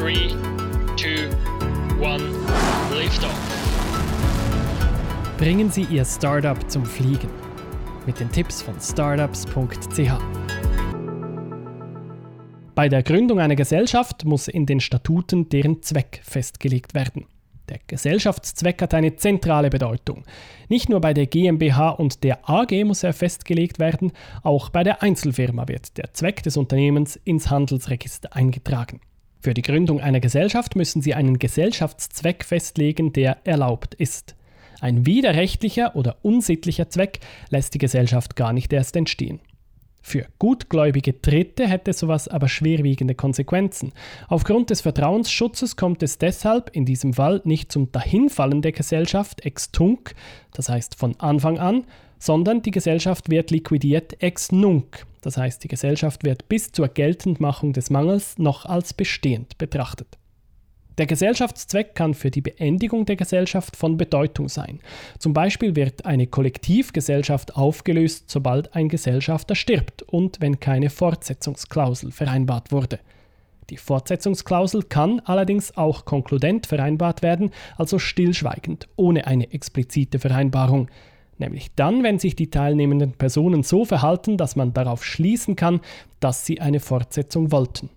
3, 2, 1, Liftoff. Bringen Sie Ihr Startup zum Fliegen mit den Tipps von startups.ch. Bei der Gründung einer Gesellschaft muss in den Statuten deren Zweck festgelegt werden. Der Gesellschaftszweck hat eine zentrale Bedeutung. Nicht nur bei der GmbH und der AG muss er festgelegt werden, auch bei der Einzelfirma wird der Zweck des Unternehmens ins Handelsregister eingetragen. Für die Gründung einer Gesellschaft müssen Sie einen Gesellschaftszweck festlegen, der erlaubt ist. Ein widerrechtlicher oder unsittlicher Zweck lässt die Gesellschaft gar nicht erst entstehen. Für gutgläubige Dritte hätte sowas aber schwerwiegende Konsequenzen. Aufgrund des Vertrauensschutzes kommt es deshalb in diesem Fall nicht zum Dahinfallen der Gesellschaft ex tunc, das heißt von Anfang an, sondern die Gesellschaft wird liquidiert ex nunc, das heißt die Gesellschaft wird bis zur Geltendmachung des Mangels noch als bestehend betrachtet. Der Gesellschaftszweck kann für die Beendigung der Gesellschaft von Bedeutung sein. Zum Beispiel wird eine Kollektivgesellschaft aufgelöst, sobald ein Gesellschafter stirbt und wenn keine Fortsetzungsklausel vereinbart wurde. Die Fortsetzungsklausel kann allerdings auch konkludent vereinbart werden, also stillschweigend, ohne eine explizite Vereinbarung. Nämlich dann, wenn sich die teilnehmenden Personen so verhalten, dass man darauf schließen kann, dass sie eine Fortsetzung wollten.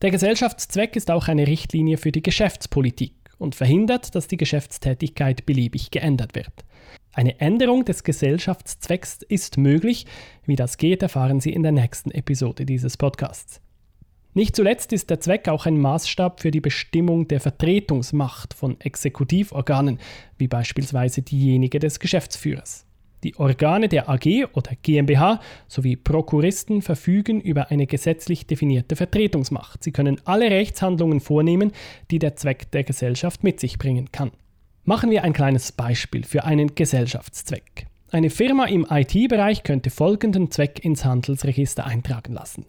Der Gesellschaftszweck ist auch eine Richtlinie für die Geschäftspolitik und verhindert, dass die Geschäftstätigkeit beliebig geändert wird. Eine Änderung des Gesellschaftszwecks ist möglich. Wie das geht, erfahren Sie in der nächsten Episode dieses Podcasts. Nicht zuletzt ist der Zweck auch ein Maßstab für die Bestimmung der Vertretungsmacht von Exekutivorganen, wie beispielsweise diejenige des Geschäftsführers. Die Organe der AG oder GmbH sowie Prokuristen verfügen über eine gesetzlich definierte Vertretungsmacht. Sie können alle Rechtshandlungen vornehmen, die der Zweck der Gesellschaft mit sich bringen kann. Machen wir ein kleines Beispiel für einen Gesellschaftszweck. Eine Firma im IT-Bereich könnte folgenden Zweck ins Handelsregister eintragen lassen.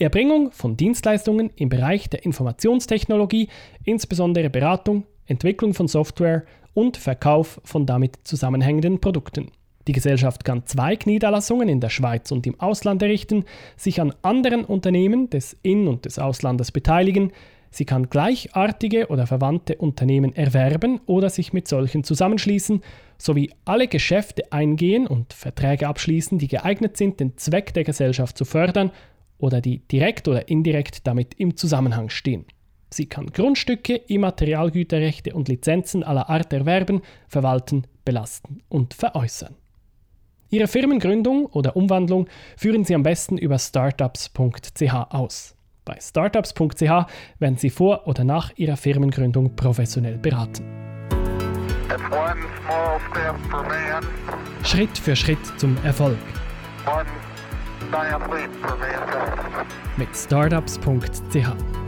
Erbringung von Dienstleistungen im Bereich der Informationstechnologie, insbesondere Beratung, Entwicklung von Software und Verkauf von damit zusammenhängenden Produkten. Die Gesellschaft kann Zweigniederlassungen in der Schweiz und im Ausland errichten, sich an anderen Unternehmen des In- und des Auslandes beteiligen, sie kann gleichartige oder verwandte Unternehmen erwerben oder sich mit solchen zusammenschließen, sowie alle Geschäfte eingehen und Verträge abschließen, die geeignet sind, den Zweck der Gesellschaft zu fördern oder die direkt oder indirekt damit im Zusammenhang stehen. Sie kann Grundstücke, Immaterialgüterrechte und Lizenzen aller Art erwerben, verwalten, belasten und veräußern. Ihre Firmengründung oder Umwandlung führen Sie am besten über startups.ch aus. Bei startups.ch werden Sie vor oder nach Ihrer Firmengründung professionell beraten. Schritt für Schritt zum Erfolg. Mit startups.ch